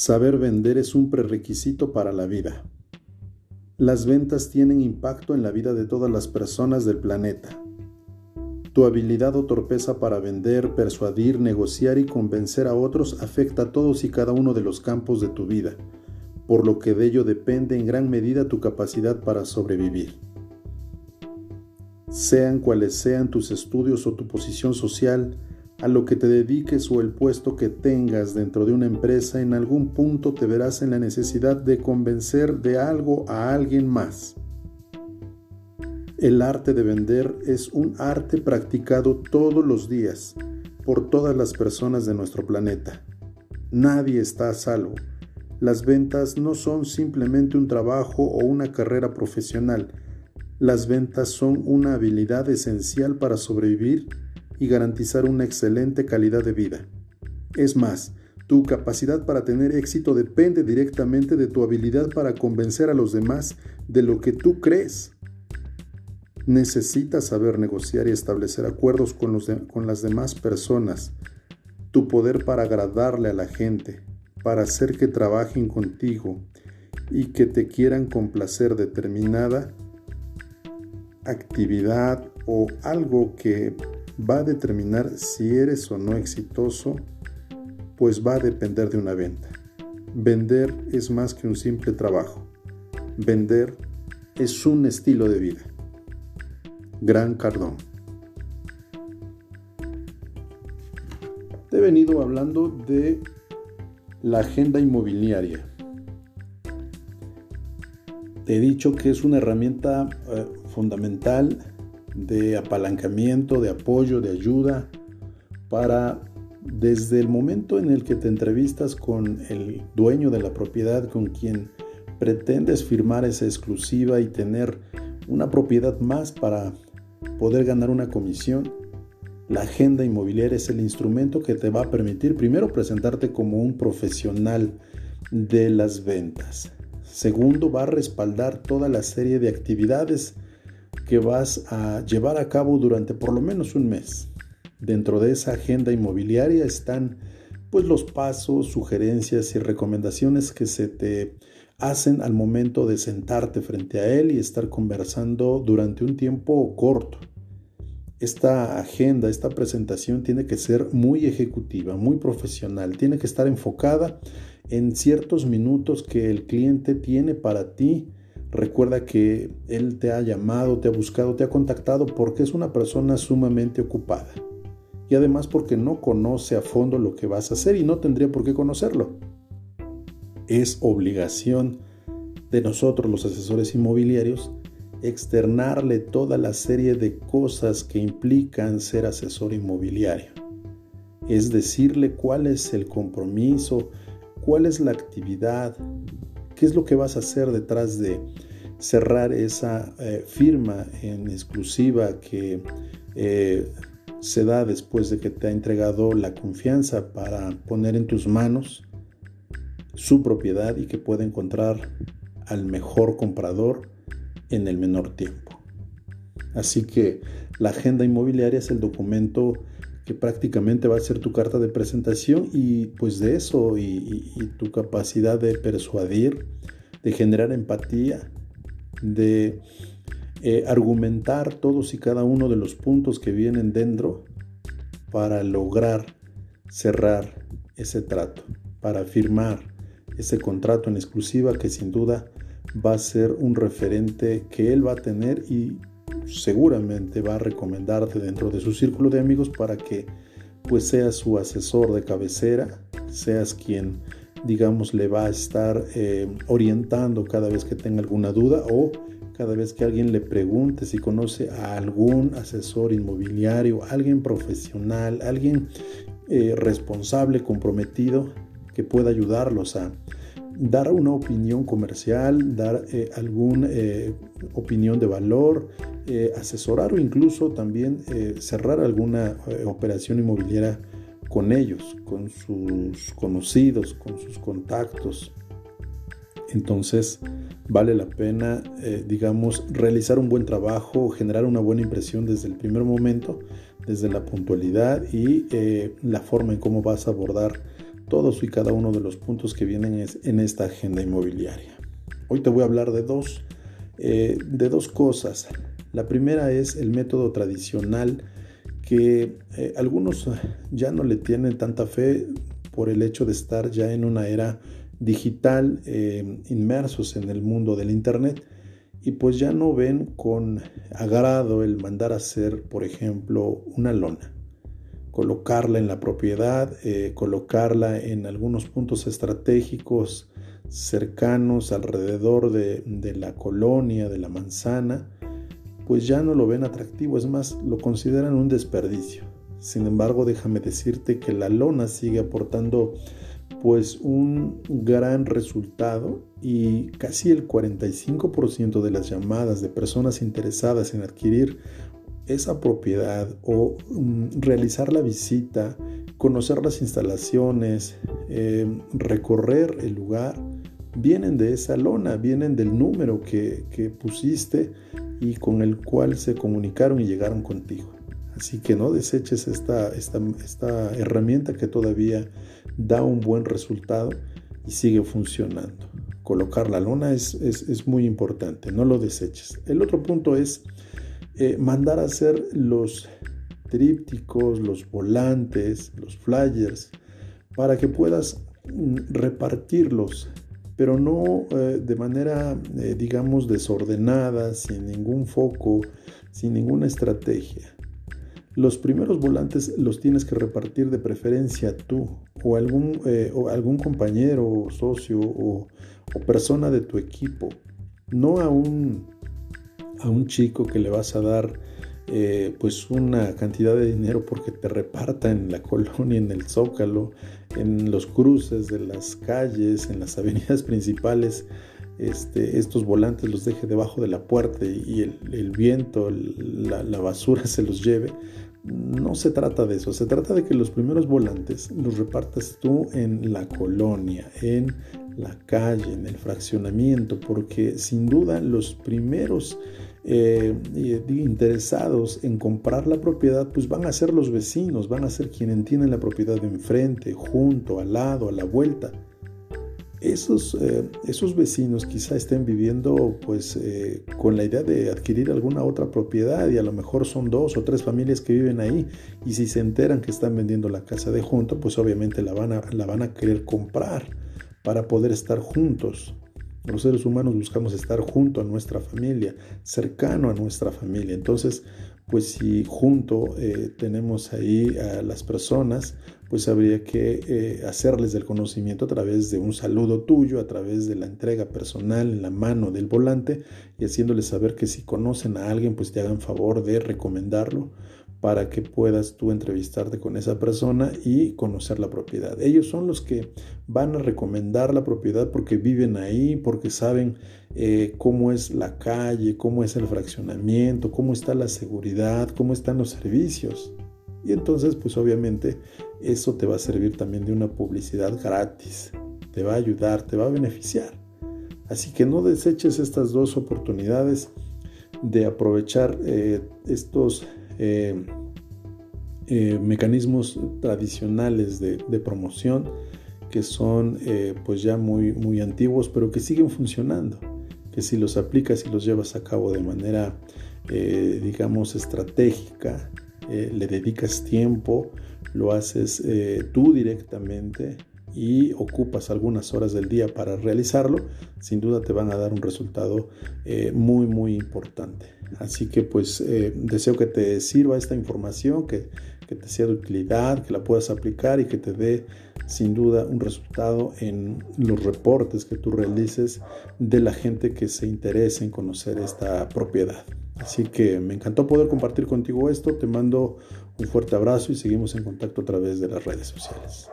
Saber vender es un prerequisito para la vida. Las ventas tienen impacto en la vida de todas las personas del planeta. Tu habilidad o torpeza para vender, persuadir, negociar y convencer a otros afecta a todos y cada uno de los campos de tu vida, por lo que de ello depende en gran medida tu capacidad para sobrevivir. Sean cuales sean tus estudios o tu posición social, a lo que te dediques o el puesto que tengas dentro de una empresa, en algún punto te verás en la necesidad de convencer de algo a alguien más. El arte de vender es un arte practicado todos los días por todas las personas de nuestro planeta. Nadie está a salvo. Las ventas no son simplemente un trabajo o una carrera profesional. Las ventas son una habilidad esencial para sobrevivir y garantizar una excelente calidad de vida. Es más, tu capacidad para tener éxito depende directamente de tu habilidad para convencer a los demás de lo que tú crees. Necesitas saber negociar y establecer acuerdos con, los con las demás personas. Tu poder para agradarle a la gente, para hacer que trabajen contigo y que te quieran complacer determinada actividad o algo que va a determinar si eres o no exitoso, pues va a depender de una venta. Vender es más que un simple trabajo. Vender es un estilo de vida. Gran Cardón. Te he venido hablando de la agenda inmobiliaria. Te he dicho que es una herramienta eh, fundamental de apalancamiento, de apoyo, de ayuda para desde el momento en el que te entrevistas con el dueño de la propiedad, con quien pretendes firmar esa exclusiva y tener una propiedad más para poder ganar una comisión, la agenda inmobiliaria es el instrumento que te va a permitir primero presentarte como un profesional de las ventas. Segundo, va a respaldar toda la serie de actividades que vas a llevar a cabo durante por lo menos un mes. Dentro de esa agenda inmobiliaria están pues los pasos, sugerencias y recomendaciones que se te hacen al momento de sentarte frente a él y estar conversando durante un tiempo corto. Esta agenda, esta presentación tiene que ser muy ejecutiva, muy profesional, tiene que estar enfocada en ciertos minutos que el cliente tiene para ti Recuerda que Él te ha llamado, te ha buscado, te ha contactado porque es una persona sumamente ocupada. Y además porque no conoce a fondo lo que vas a hacer y no tendría por qué conocerlo. Es obligación de nosotros los asesores inmobiliarios externarle toda la serie de cosas que implican ser asesor inmobiliario. Es decirle cuál es el compromiso, cuál es la actividad, ¿Qué es lo que vas a hacer detrás de cerrar esa eh, firma en exclusiva que eh, se da después de que te ha entregado la confianza para poner en tus manos su propiedad y que pueda encontrar al mejor comprador en el menor tiempo? Así que la agenda inmobiliaria es el documento prácticamente va a ser tu carta de presentación y pues de eso y, tu capacidad de persuadir, de generar empatía, de eh, argumentar todos y cada uno de los puntos que vienen dentro para lograr cerrar ese trato, para firmar ese contrato en exclusiva que sin duda va a ser un referente que él va a tener y seguramente va a recomendarte dentro de su círculo de amigos para que pues seas su asesor de cabecera, seas quien digamos le va a estar eh, orientando cada vez que tenga alguna duda o cada vez que alguien le pregunte si conoce a algún asesor inmobiliario, alguien profesional, alguien eh, responsable, comprometido, que pueda ayudarlos a dar una opinión comercial, dar eh, alguna eh, opinión de valor, eh, asesorar o incluso también cerrar alguna operación inmobiliaria con ellos, con sus conocidos, con sus contactos. Entonces vale la pena, digamos, realizar un buen trabajo, generar una buena impresión desde el primer momento, desde la puntualidad y la forma en cómo vas a abordar todos y cada uno de los puntos que vienen en esta agenda inmobiliaria. Hoy te voy a hablar de dos, eh, de dos cosas. La primera es el método tradicional que eh, algunos ya no le tienen tanta fe por el hecho de estar ya en una era digital, eh, inmersos en el mundo del Internet y pues ya no ven con agrado el mandar a hacer, por ejemplo, una lona, colocarla en la propiedad, eh, colocarla en algunos puntos estratégicos cercanos alrededor de, de la colonia, de la manzana, pues ya no lo ven atractivo, es más, lo consideran un desperdicio. Sin embargo, déjame decirte que la lona sigue aportando pues un gran resultado y casi el 45% de las llamadas de personas interesadas en adquirir esa propiedad o mm, realizar la visita, conocer las instalaciones, eh, recorrer el lugar, vienen de esa lona, vienen del número que, que pusiste y con el cual se comunicaron y llegaron contigo. Así que no deseches esta, esta, herramienta que todavía da un buen resultado y sigue funcionando. Colocar la lona es, muy importante, no lo deseches. El otro punto es eh, mandar a hacer los trípticos, los volantes, los flyers, para que puedas mm, repartirlos, pero no eh, de manera, eh, digamos, desordenada, sin ningún foco, sin ninguna estrategia. Los primeros volantes los tienes que repartir de preferencia tú o algún, o algún compañero o socio o, persona de tu equipo, no a un, a un chico que le vas a dar eh, pues una cantidad de dinero porque te reparta en la colonia, en el zócalo, en los cruces de las calles, en las avenidas principales. Este, estos volantes los deje debajo de la puerta y el, viento, la, la, basura se los lleve. No se trata de eso, se trata de que los primeros volantes los repartas tú en la colonia, en la calle, en el fraccionamiento, porque sin duda los primeros eh, interesados en comprar la propiedad, pues van a ser los vecinos, van a ser quienes tienen la propiedad de enfrente, junto, al lado, a la vuelta. Esos, eh, esos vecinos quizá estén viviendo pues eh, con la idea de adquirir alguna otra propiedad y a lo mejor son dos o tres familias que viven ahí y si se enteran que están vendiendo la casa de junto pues obviamente la van a, la van a querer comprar para poder estar juntos. Los seres humanos buscamos estar junto a nuestra familia, cercano a nuestra familia. Entonces, pues si junto eh, tenemos ahí a las personas, pues habría que eh, hacerles del conocimiento a través de un saludo tuyo, a través de la entrega personal en la mano del volante y haciéndoles saber que si conocen a alguien, pues te hagan favor de recomendarlo para que puedas tú entrevistarte con esa persona y conocer la propiedad. Ellos son los que van a recomendar la propiedad porque viven ahí, porque saben eh, cómo es la calle, cómo es el fraccionamiento, cómo está la seguridad, cómo están los servicios. Y entonces, pues obviamente, eso te va a servir también de una publicidad gratis. Te va a ayudar, te va a beneficiar. Así que no deseches estas dos oportunidades de aprovechar eh, estos eh, eh, mecanismos tradicionales de, promoción que son eh, pues ya muy, muy antiguos pero que siguen funcionando que si los aplicas y los llevas a cabo de manera digamos estratégica le dedicas tiempo lo haces tú directamente y ocupas algunas horas del día para realizarlo, sin duda te van a dar un resultado eh, muy, muy importante. Así que pues eh, deseo que te sirva esta información, que, que, te sea de utilidad, que la puedas aplicar y que te dé sin duda un resultado en los reportes que tú realices de la gente que se interesa en conocer esta propiedad. Así que me encantó poder compartir contigo esto, te mando un fuerte abrazo y seguimos en contacto a través de las redes sociales.